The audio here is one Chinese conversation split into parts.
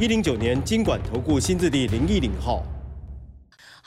一零九年经管投顾新字第零一零号。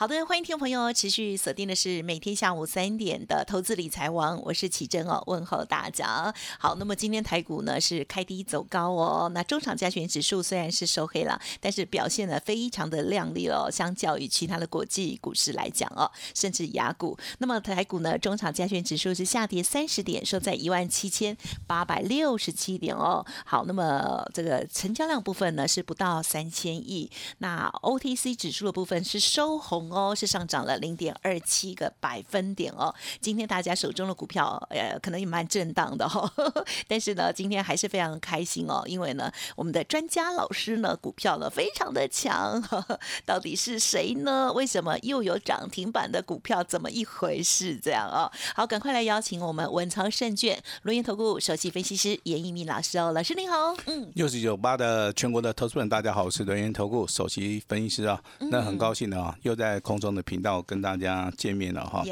好的，欢迎听众朋友持续锁定的是每天下午三点的投资理财王，我是启珍哦，问候大家。好，那么今天台股呢是开低走高哦，那中场加权指数虽然是收黑了，但是表现呢非常的亮丽哦，相较于其他的国际股市来讲哦，甚至雅股。那么台股呢，中场加权指数是下跌三十点，收在一万七千八百六十七点哦。好，那么这个成交量部分呢是不到三千亿，那 OTC 指数的部分是收红。哦，是上涨了零点二七个百分点哦。今天大家手中的股票，呃，可能也蛮震荡的哈。但是呢，今天还是非常开心哦，因为呢，我们的专家老师呢，股票呢非常的强。到底是谁呢？为什么又有涨停板的股票？怎么一回事？这样哦。好，赶快来邀请我们文昌胜券罗源投顾首席分析师严一鸣老师哦。老师您好，嗯，六十九八的全国的投资人大家好，我是轮源投顾首席分析师啊。那很高兴的啊，又在。空中的频道跟大家见面了哈，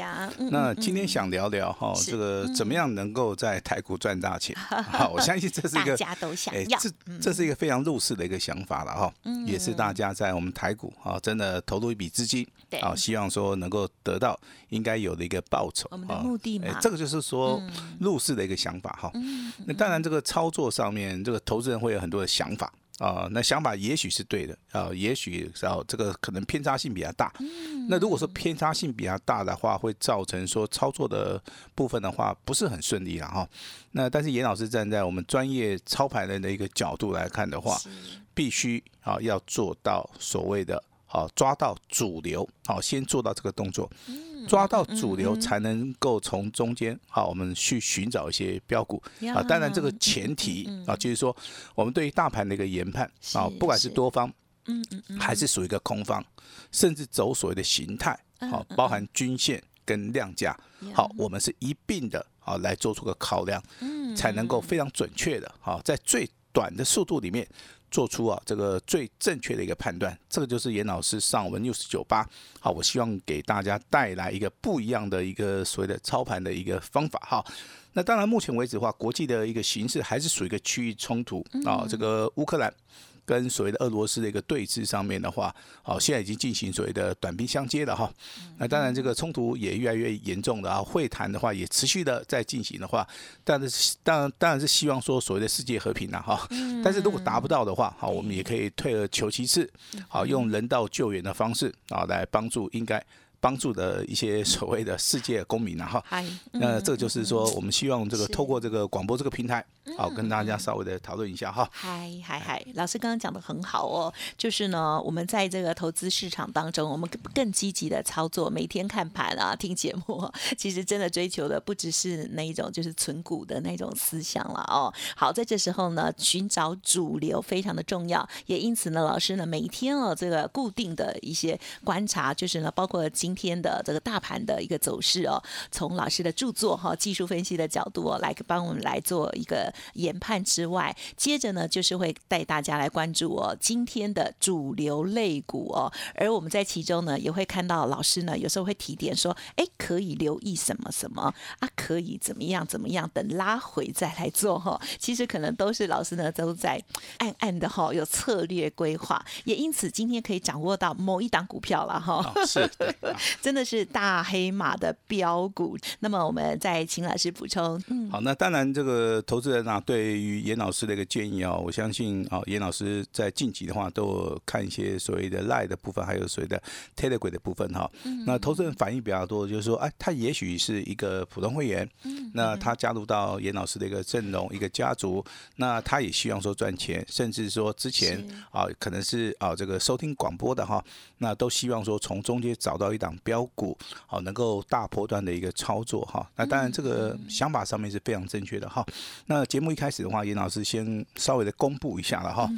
那今天想聊聊哈，这个怎么样能够在台股赚大钱？好，我相信这是一个大家都想要，这这是一个非常入世的一个想法了哈，也是大家在我们台股啊，真的投入一笔资金，啊，希望说能够得到应该有的一个报酬，我们的目的嘛，这个就是说入世的一个想法哈。那当然，这个操作上面，这个投资人会有很多的想法。啊，那想法也许是对的啊，也许啊这个可能偏差性比较大。那如果说偏差性比较大的话，会造成说操作的部分的话不是很顺利了哈。那但是严老师站在我们专业操盘人的一个角度来看的话，必须啊要做到所谓的。好，抓到主流，好，先做到这个动作，抓到主流才能够从中间，好，我们去寻找一些标股。啊。当然，这个前提啊，就是说，我们对于大盘的一个研判啊，不管是多方，嗯嗯，还是属于一个空方，甚至走所谓的形态，好，包含均线跟量价，好，我们是一并的，啊，来做出个考量，才能够非常准确的，好，在最短的速度里面。做出啊这个最正确的一个判断，这个就是严老师上文 news 九八，好，我希望给大家带来一个不一样的一个所谓的操盘的一个方法哈。那当然，目前为止的话，国际的一个形势还是属于一个区域冲突啊，这个乌克兰。跟所谓的俄罗斯的一个对峙上面的话，好，现在已经进行所谓的短兵相接了哈。那当然，这个冲突也越来越严重了啊。会谈的话也持续的在进行的话，但是当然当然是希望说所谓的世界和平了哈。但是如果达不到的话，好，我们也可以退而求其次，好，用人道救援的方式啊来帮助应该。帮助的一些 所谓的世界公民啊哈，那这就是说，我们希望这个透过这个广播这个平台，好跟大家稍微的讨论一下哈。嗨嗨嗨，老师刚刚讲的很好哦，就是呢，我们在这个投资市场当中，我们更积极的操作，每天看盘啊，听节目，其实真的追求的不只是那一种就是存股的那种思想了哦。好，在这时候呢，寻找主流非常的重要，也因此呢，老师呢每一天哦，这个固定的一些观察，就是呢，包括今今天的这个大盘的一个走势哦，从老师的著作哈技术分析的角度来帮我们来做一个研判之外，接着呢就是会带大家来关注哦今天的主流类股哦，而我们在其中呢也会看到老师呢有时候会提点说，哎可以留意什么什么啊，可以怎么样怎么样，等拉回再来做哈。其实可能都是老师呢都在暗暗的哈有策略规划，也因此今天可以掌握到某一档股票了哈。是。真的是大黑马的标股，那么我们再请老师补充。嗯，好，那当然这个投资人啊，对于严老师的一个建议啊，我相信啊，严老师在晋级的话，都有看一些所谓的赖的部分，还有所谓的 Telegram 的部分哈。那投资人反应比较多，就是说，哎，他也许是一个普通会员，那他加入到严老师的一个阵容、一个家族，那他也希望说赚钱，甚至说之前啊，可能是啊这个收听广播的哈，那都希望说从中间找到一档。标股好，能够大波段的一个操作哈，那当然这个想法上面是非常正确的哈。那节目一开始的话，严老师先稍微的公布一下了哈。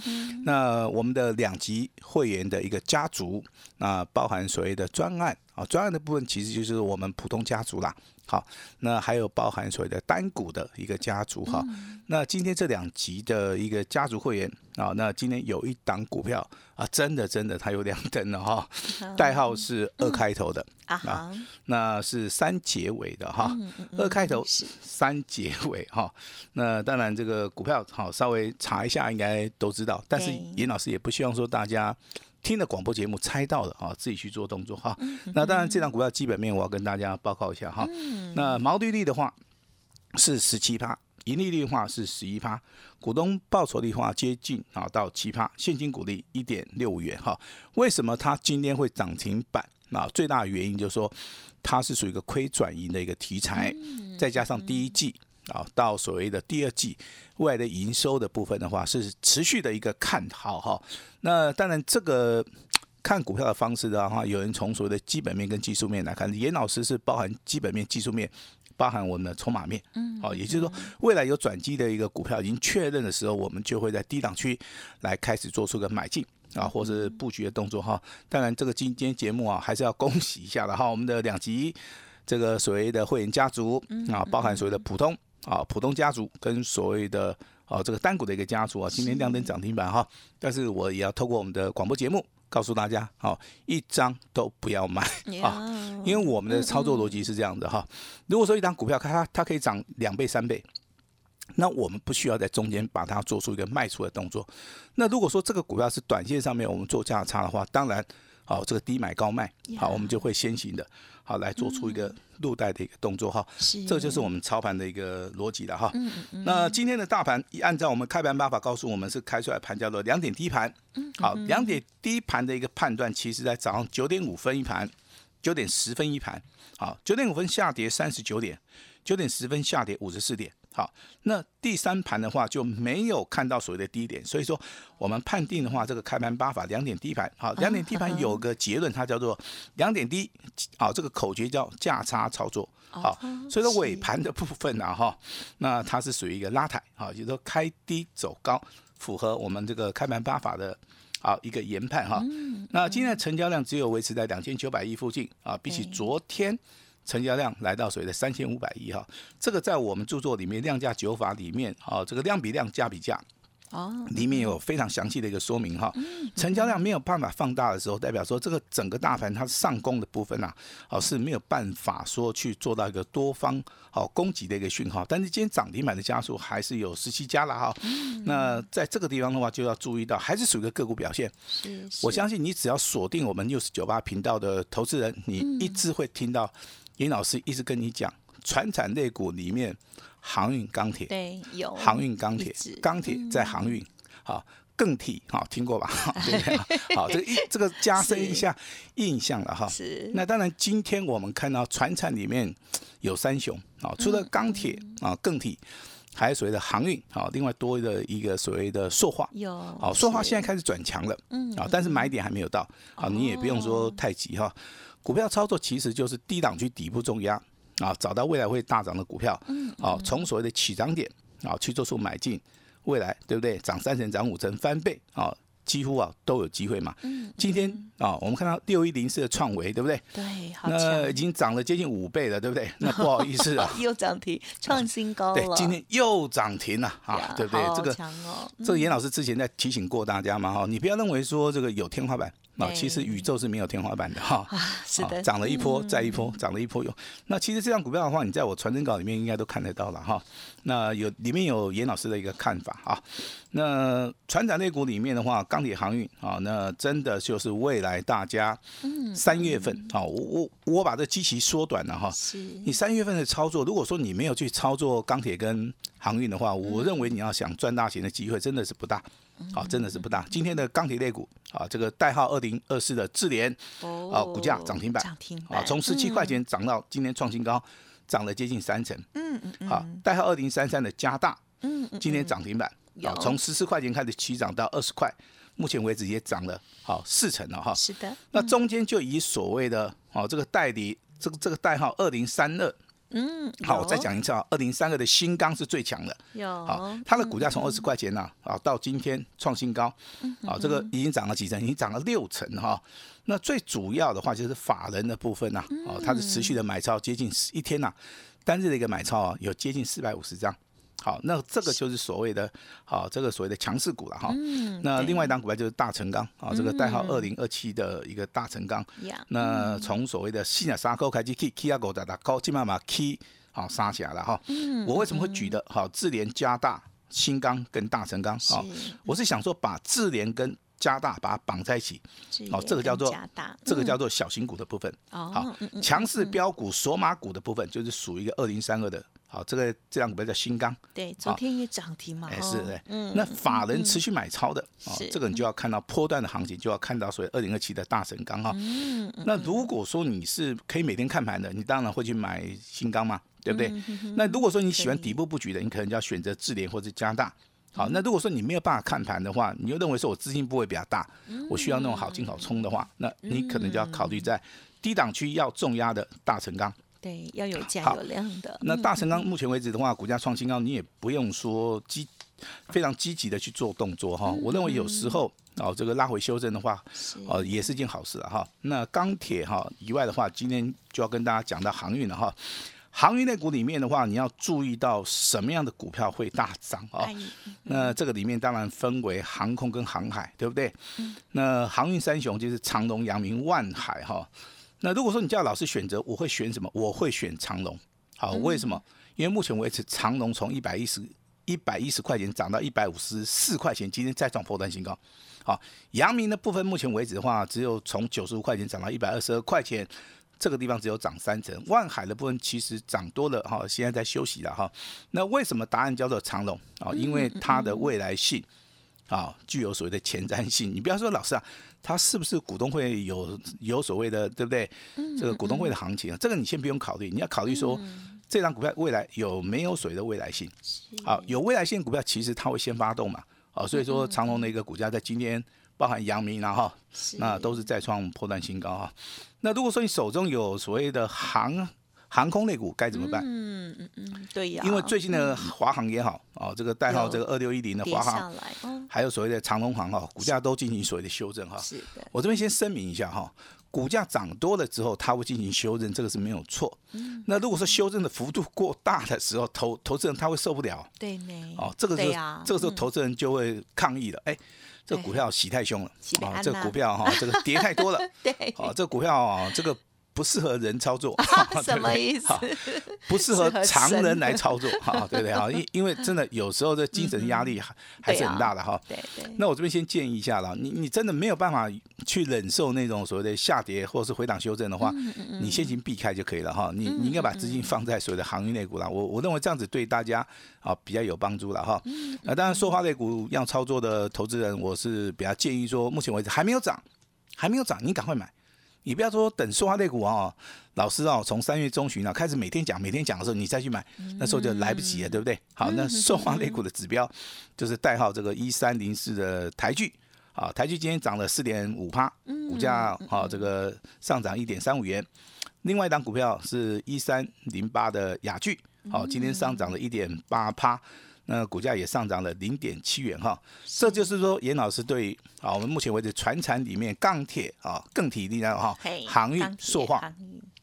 那我们的两级会员的一个家族，那包含所谓的专案啊，专案的部分其实就是我们普通家族啦。好，那还有包含所谓的单股的一个家族哈。那今天这两集的一个家族会员啊，那今天有一档股票啊，真的真的它有两等了哈，代号是二开头的啊，那是三结尾的哈，二开头三结尾哈。那当然这个股票好，稍微查一下应该都知道，但是严老师也不希望说大家。听了广播节目猜到的啊，自己去做动作哈。那当然，这张股票基本面我要跟大家报告一下哈。那毛利率的话是十七趴，盈利率的话是十一趴，股东报酬率的话接近啊到七趴，现金股利一点六五元哈。为什么它今天会涨停板？那最大的原因就是说它是属于一个亏转盈的一个题材，再加上第一季。啊，到所谓的第二季未来的营收的部分的话，是持续的一个看好哈。那当然，这个看股票的方式的话，有人从所谓的基本面跟技术面来看，严老师是包含基本面、技术面，包含我们的筹码面。嗯，好，也就是说，未来有转机的一个股票已经确认的时候，我们就会在低档区来开始做出个买进啊，或是布局的动作哈。当然，这个今今天节目啊，还是要恭喜一下的哈，我们的两级这个所谓的会员家族啊，包含所谓的普通。啊，普通家族跟所谓的啊这个单股的一个家族啊，今天亮灯涨停板哈，但是我也要透过我们的广播节目告诉大家，好，一张都不要买啊，因为我们的操作逻辑是这样的哈，如果说一张股票它它可以涨两倍三倍，那我们不需要在中间把它做出一个卖出的动作，那如果说这个股票是短线上面我们做价差的话，当然。好，这个低买高卖，好，我们就会先行的，好来做出一个入袋的一个动作哈，这就是我们操盘的一个逻辑了哈。那今天的大盘，按照我们开盘办法告诉我们是开出来盘叫做两点低盘，好，两点低盘的一个判断，其实在早上九点五分一盘，九点十分一盘，好，九点五分下跌三十九点，九点十分下跌五十四点。好，那第三盘的话就没有看到所谓的低点，所以说我们判定的话，这个开盘八法两点低盘，好，两点低盘有个结论，它叫做两点低，好，这个口诀叫价差操作，好，所以说尾盘的部分呢，哈，那它是属于一个拉抬，好，就是说开低走高，符合我们这个开盘八法的啊一个研判哈，那今天的成交量只有维持在两千九百亿附近啊，比起昨天。成交量来到所谓的三千五百亿哈，这个在我们著作里面量价九法里面啊，这个量比量价比价哦，里面有非常详细的一个说明哈。成交量没有办法放大的时候，代表说这个整个大盘它上攻的部分呐，哦是没有办法说去做到一个多方好攻击的一个讯号。但是今天涨停板的家数还是有十七家了哈。那在这个地方的话，就要注意到还是属于个个股表现。我相信你只要锁定我们六十九八频道的投资人，你一直会听到。林老师一直跟你讲，船产类股里面，航运钢铁对有航运钢铁，钢铁在航运，好更替好听过吧？对好，这个一 这个加深一下印象了哈。是。那当然，今天我们看到船产里面有三雄啊，除了钢铁啊更替，还有所谓的航运啊，另外多的一个所谓的塑化有。好，塑化现在开始转强了，嗯啊，但是买点还没有到，啊，你也不用说太急哈。股票操作其实就是低档区底部重压啊，找到未来会大涨的股票，啊，从所谓的起涨点啊去做出买进，未来对不对？涨三成、涨五成、翻倍啊，几乎啊都有机会嘛。今天啊，我们看到六一零四的创维，对不对？对，那已经涨了接近五倍了，对不对？那不好意思啊，又涨停，创新高了。对，今天又涨停了啊，对不对？这个这个严老师之前在提醒过大家嘛，哈，你不要认为说这个有天花板。啊，其实宇宙是没有天花板的哈，是的，涨了一波再一波，涨了一波有。那其实这张股票的话，你在我传真稿里面应该都看得到了哈。那有里面有严老师的一个看法啊。那船长类股里面的话，钢铁航运啊，那真的就是未来大家三月份啊，我我我把这机期缩短了哈。是。你三月份的操作，如果说你没有去操作钢铁跟航运的话，我认为你要想赚大钱的机会真的是不大。好，真的是不大。今天的钢铁类股啊，这个代号二零二四的智联，啊，股价涨停板，涨停啊，从十七块钱涨到今天创新高，涨了接近三成。嗯嗯好，代号二零三三的加大，嗯嗯，今天涨停板，啊，从十四块钱开始起涨到二十块，目前为止也涨了好四成了哈。是的。那中间就以所谓的哦这个代理，这个这个代号二零三二嗯，好，我再讲一次啊，二零三二的新钢是最强的。有好，它的股价从二十块钱呐啊到今天创新高，啊，这个已经涨了几成？已经涨了六成哈。那最主要的话就是法人的部分呐，哦，它是持续的买超，接近一天呐，单日的一个买超啊，有接近四百五十张。好，那这个就是所谓的，好，这个所谓的强势股了哈。那另外一档股票就是大成钢啊，这个代号二零二七的一个大成钢。呀，那从所谓的新的沙沟开始 K K 啊狗的打高，基本上 K 好杀起来了哈。我为什么会举的好智联加大新钢跟大成钢啊？我是想说把智联跟加大把它绑在一起，哦是这个叫做这个叫做小型股的部分。哦好强势标股索马股的部分就是属于一个二零三二的。好，这个这两股票叫新钢。对，昨天也涨停嘛，哎，哦是对，嗯，那法人持续买超的，哦是，这个你就要看到波段的行情，就要看到所谓二零二七的大神钢哈。嗯那如果说你是可以每天看盘的，你当然会去买新钢嘛，对不对？那如果说你喜欢底部布局的，你可能就要选择智联或者加大。好，嗯那如果说你没有办法看盘的话，你又认为说我资金部位比较大，嗯我需要那种好进好冲的话，那你可能就要考虑在低档区要重压的大成钢。对，要有价好有量的，那大成钢目前为止的话，股价创新高，你也不用说积非常积极的去做动作哈。我认为有时候哦，这个拉回修正的话，是哦也是件好事了哈。那钢铁哈以外的话，今天就要跟大家讲到航运了哈。航运类股里面的话，你要注意到什么样的股票会大涨啊？哎那这个里面当然分为航空跟航海，对不对？那航运三雄就是长龙、阳明、万海哈。那如果说你叫老师选择，我会选什么？我会选长隆。好，为什么？因为目前为止，长隆从一百一十一百一十块钱涨到一百五十四块钱，今天再创破断新高。好，阳明的部分目前为止的话，只有从九十五块钱涨到一百二十二块钱，这个地方只有涨三成。万海的部分其实涨多了哈，现在在休息了哈。那为什么答案叫做长隆啊？因为它的未来性啊，具有所谓的前瞻性。你不要说老师啊，它是不是股东会有有所谓的对不对？这个股东会的行情啊，这个你先不用考虑，你要考虑说。这张股票未来有没有所谓的未来性？好，有未来性股票，其实它会先发动嘛。哦，所以说长隆的一个股价在今天，包含阳明然后那都是再创破断新高哈。那如果说你手中有所谓的航航空类股，该怎么办？嗯嗯嗯，对呀，因为最近的华航也好，哦，这个代号这个二六一零的华航，还有所谓的长隆航哈，股价都进行所谓的修正哈。是的，我这边先声明一下哈，股价涨多了之后，它会进行修正，这个是没有错。嗯。那如果说修正的幅度过大的时候，投投资人他会受不了。对呢，哦，这个时候、这个时候嗯。投资人就会抗议了，哎，这个股票洗太凶了。啊，洗得安呐这个股票哈，这个跌太多了，对，哦，这个股票啊，这个。不适合人操作，什么意思？好不适合常人来操作，哈，对不对？哈，因因为真的有时候这精神压力还还是很大的哈。对对，那我这边先建议一下了，你你真的没有办法去忍受那种所谓的下跌或者是回档修正的话，嗯你先行避开就可以了哈。你你应该把资金放在所谓的航运类股了，我我认为这样子对大家啊比较有帮助了哈。嗯那当然，塑化类股要操作的投资人，我是比较建议说，目前为止还没有涨，还没有涨，你赶快买。你不要说等塑化类股啊，老师啊，从三月中旬啊开始每天讲，每天讲的时候，你再去买，那时候就来不及了，对不对？好，那塑化类股的指标就是代号这个一三零四的台剧啊，台剧今天涨了四点五趴，股价啊这个上涨一点三五元。另外一档股票是一三零八的雅剧，好，今天上涨了一点八趴。那股价也上涨了零点七元哈，这就是说严老师对啊，我们目前为止船产里面钢铁啊、更体力量哈、航运塑化，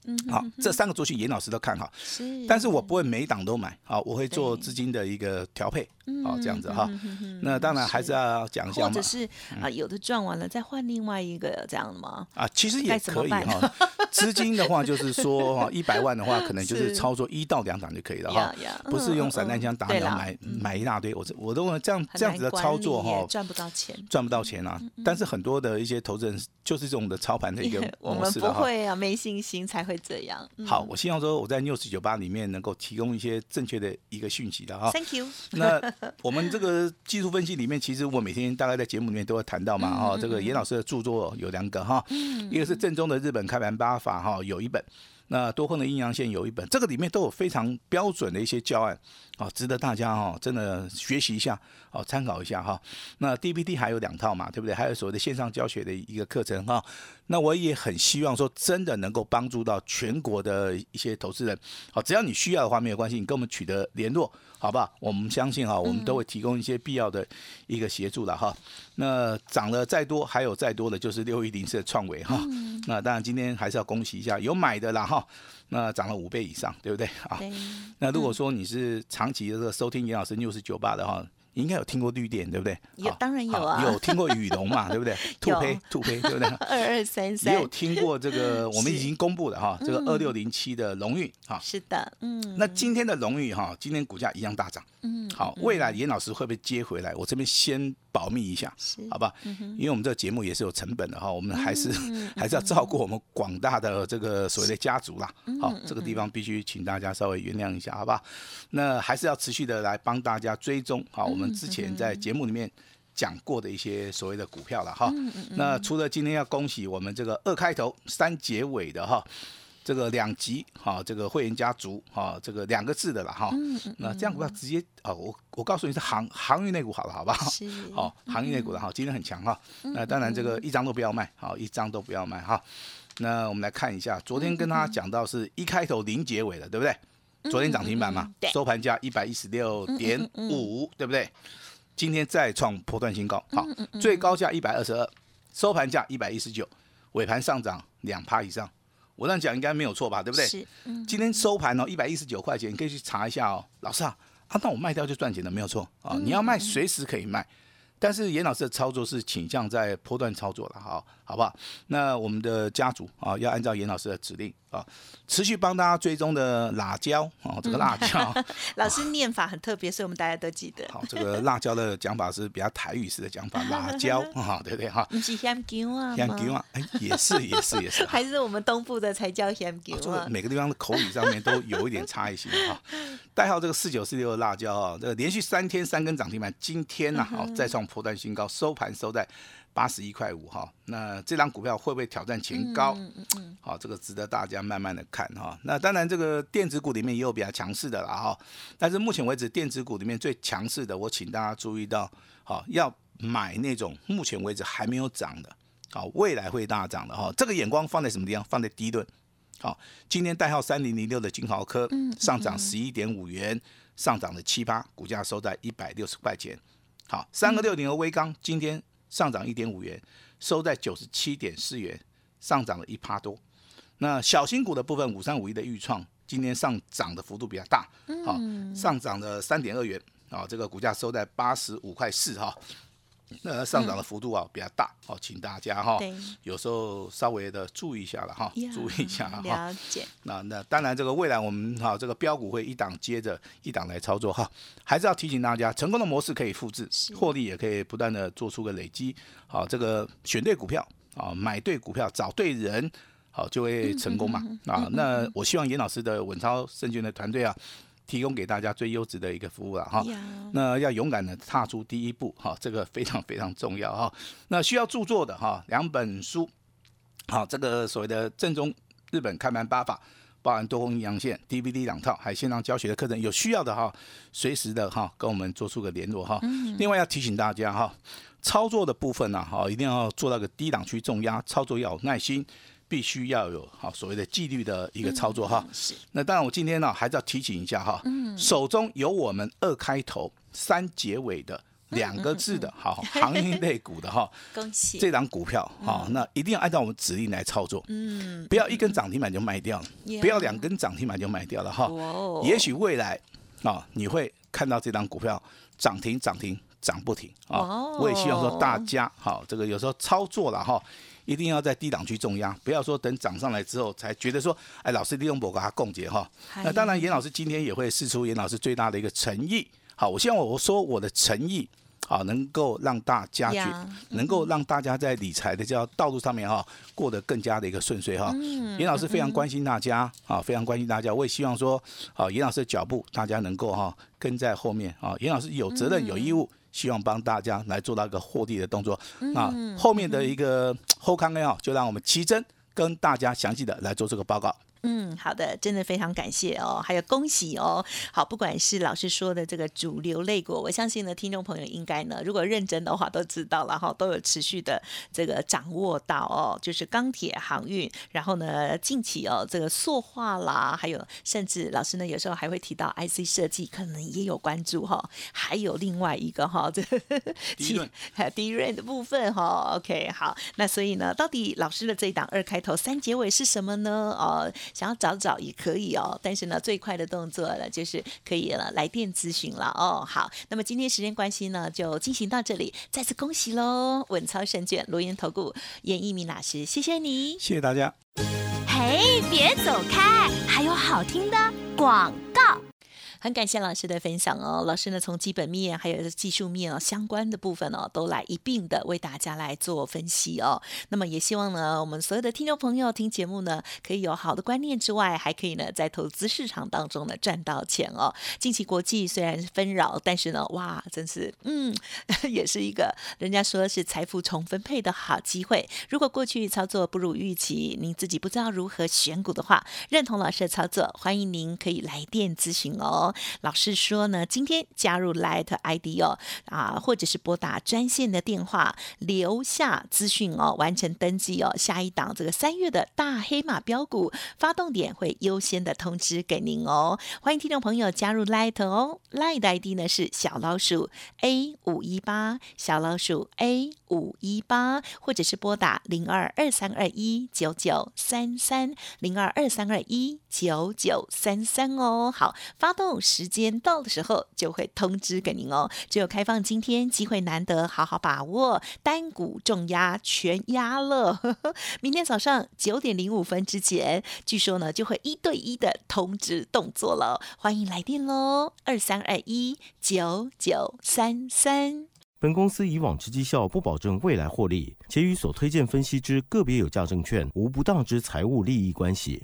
嗯哼，好，这三个族群严老师都看好，是，但是我不会每一档都买好，我会做资金的一个调配，好这样子哈。那当然还是要讲一下嘛或者，是啊，有的赚完了再换另外一个这样的吗？啊，其实也可以哈。资金的话，就是说哈，一百万的话，可能就是是操作一到两档就可以了哈不是用嗯散弹枪打鸟买买一大堆。我我都这样这样子的操作哈，赚不到钱。赚不到钱啊。但是很多的一些投资人就是这种的操盘的一个 我们不模式的哈。会啊，没信心才会这样。嗯好，我希望说我在 News 九八里面能够提供一些正确的一个讯息的哈。，Thank you。那我们这个技术分析里面，其实我每天大概在节目里面都会谈到嘛，哈、这个严老师的著作有两个哈，一个是正宗的日本开盘八法哈，有一本。那多空的阴阳线有一本，这个里面都有非常标准的一些教案，哦，值得大家哦真的学习一下哦，参考一下哈。那 DVD 还有两套嘛，对不对？还有所谓的线上教学的一个课程哈。那我也很希望说，真的能够帮助到全国的一些投资人。好，只要你需要的话，没有关系，你跟我们取得联络，好不好？我们相信哈，我们都会提供一些必要的一个协助的哈。那涨了再多，还有再多的就是六一零四的创维哈。那当然今天还是要恭喜一下，有买的啦哈。那涨了五倍以上，对不对啊？那如果说你是长期的这个收听严老师 news 酒吧的哈话。应该有听过绿电，对不对？有，当然有啊。有听过雨龙嘛，对不对？兔胚，兔胚，对不对？二二三三。也有听过这个，我们已经公布的哈，这个二六零七的荣誉哈。是的，嗯。那今天的荣誉哈，今天股价一样大涨。嗯。好，未来严老师会不会接回来？我这边先保密一下，好吧？因为我们这个节目也是有成本的哈，我们还是还是要照顾我们广大的这个所谓的家族啦。好，这个地方必须请大家稍微原谅一下，好吧？那还是要持续的来帮大家追踪好我们。之前在节目里面讲过的一些所谓的股票了哈，那除了今天要恭喜我们这个二开头三结尾的哈，这个两级哈，这个会员家族哈，这个两个字的了哈，那这样股票直接啊，我我告诉你是航航运内股好了，好不好？好，航运类股的哈，今天很强哈，那当然这个一张都不要卖，好，一张都不要卖哈。那我们来看一下，昨天跟他讲到是一开头零结尾的，对不对？昨天涨停板嘛，收盘价一百一十六点五，对不对？今天再创破断新高，好，最高价一百二十二，收盘价一百一十九，尾盘上涨两趴以上，我这样讲应该没有错吧？对不对？是，今天收盘哦，一百一十九块钱，你可以去查一下哦，老师啊，啊，那我卖掉就赚钱了，没有错啊，你要卖随时可以卖。但是严老师的操作是倾向在波段操作了，好，好不好？那我们的家族啊，要按照严老师的指令啊，持续帮大家追踪的辣椒啊，这个辣椒，老师念法很特别，所以我们大家都记得。好，这个辣椒的讲法是比较台语式的讲法，辣椒哈，对不对哈？不是香椒啊？香椒啊？哎，也是，也是，也是。还是我们东部的才叫香椒啊？每个地方的口语上面都有一点差异性哈。代号这个四九四六的辣椒啊，这个连续三天三根涨停板，今天呢，好再创破断新高，收盘收在八十一块五哈。那这张股票会不会挑战前高？嗯嗯嗯。好，这个值得大家慢慢的看哈。那当然，这个电子股里面也有比较强势的了哈。但是目前为止，电子股里面最强势的，我请大家注意到，好要买那种目前为止还没有涨的，好未来会大涨的哈。这个眼光放在什么地方？放在第一顿。好，今天代号三零零六的金豪科上涨十一点五元，上涨了七八，股价收在一百六十块钱。好，三个六零的微钢今天上涨一点五元，收在九十七点四元，上涨了一趴多。那小新股的部分，五三五一的预创今天上涨的幅度比较大，好，上涨了三点二元，啊，这个股价收在八十五块四哈。那上涨的幅度啊比较大，好，请大家哈，有时候稍微的注意一下了哈，注意一下哈。了解。那那当然，这个未来我们哈这个标股会一档接着一档来操作哈，还是要提醒大家，成功的模式可以复制，获利也可以不断的做出个累积。好，这个选对股票啊，买对股票，找对人，好就会成功嘛。啊，那我希望严老师的稳操胜券的团队啊。提供给大家最优质的一个服务了哈，那要勇敢的踏出第一步哈，这个非常非常重要哈。那需要著作的哈，两本书，好，这个所谓的正宗日本开盘八法，包含多空阴阳线 DVD 两套，还有线上教学的课程，有需要的哈，随时的哈跟我们做出个联络哈。另外要提醒大家哈，操作的部分呢，哈，一定要做到个低档区重压，操作要有耐心。必须要有好所谓的纪律的一个操作哈。是。那当然，我今天呢还是要提醒一下哈。嗯。手中有我们二开头三结尾的两个字的好行业类股的哈。恭喜。这张股票哈，那一定要按照我们指令来操作。嗯。不要一根涨停板就卖掉了，不要两根涨停板就卖掉了哈。哦。也许未来啊，你会看到这张股票涨停涨停涨不停啊。哦。我也希望说大家好，这个有时候操作了哈。一定要在低档区重压，不要说等涨上来之后才觉得说，哎，老师利用我给他共结哈。那当然，严老师今天也会试出严老师最大的一个诚意。好，我希望我说我的诚意，好，能够让大家去，能够让大家在理财的这条道路上面哈，过得更加的一个顺遂哈。严老师非常关心大家，啊，非常关心大家。我也希望说，好，严老师的脚步大家能够哈跟在后面啊。严老师有责任有义务。希望帮大家来做到一个获利的动作。那后面的一个后康呢，就让我们奇珍跟大家详细的来做这个报告。嗯，好的，真的非常感谢哦，还有恭喜哦。好，不管是老师说的这个主流类股，我相信呢，听众朋友应该呢，如果认真的话都知道了哈，都有持续的这个掌握到哦，就是钢铁、航运，然后呢，近期哦，这个塑化啦，还有甚至老师呢，有时候还会提到 IC 设计，可能也有关注哈。还有另外一个哈，这 低润，低润的部分哈。OK，好，那所以呢，到底老师的这一档二开头三结尾是什么呢？哦。想要找找也可以哦，但是呢，最快的动作呢，就是可以了来电咨询了哦。好，那么今天时间关系呢，就进行到这里，再次恭喜喽！稳操胜券，罗源投顾严一鸣老师，谢谢你，谢谢大家。嘿，别走开，还有好听的广告。很感谢老师的分享哦，老师呢从基本面还有技术面哦相关的部分哦都来一并的为大家来做分析哦。那么也希望呢我们所有的听众朋友听节目呢可以有好的观念之外，还可以呢在投资市场当中呢赚到钱哦。近期国际虽然是纷扰，但是呢哇真是嗯 也是一个人家说是财富重分配的好机会。如果过去操作不如预期，您自己不知道如何选股的话，认同老师的操作，欢迎您可以来电咨询哦。老师说呢，今天加入 Light ID 哦，啊，或者是拨打专线的电话，留下资讯哦，完成登记哦。下一档这个三月的大黑马标股发动点会优先的通知给您哦。欢迎听众朋友加入 Light 哦，Light ID 呢是小老鼠 A 五一八，小老鼠 A 五一八，或者是拨打零二二三二一九九三三零二二三二一九九三三哦。好，发动。时间到的时候就会通知给您哦。只有开放今天机会难得，好好把握。单股重压全压了，明天早上九点零五分之前，据说呢就会一对一的通知动作了。欢迎来电喽，二三二一九九三三。本公司以往之绩效不保证未来获利，且与所推荐分析之个别有价证券无不当之财务利益关系。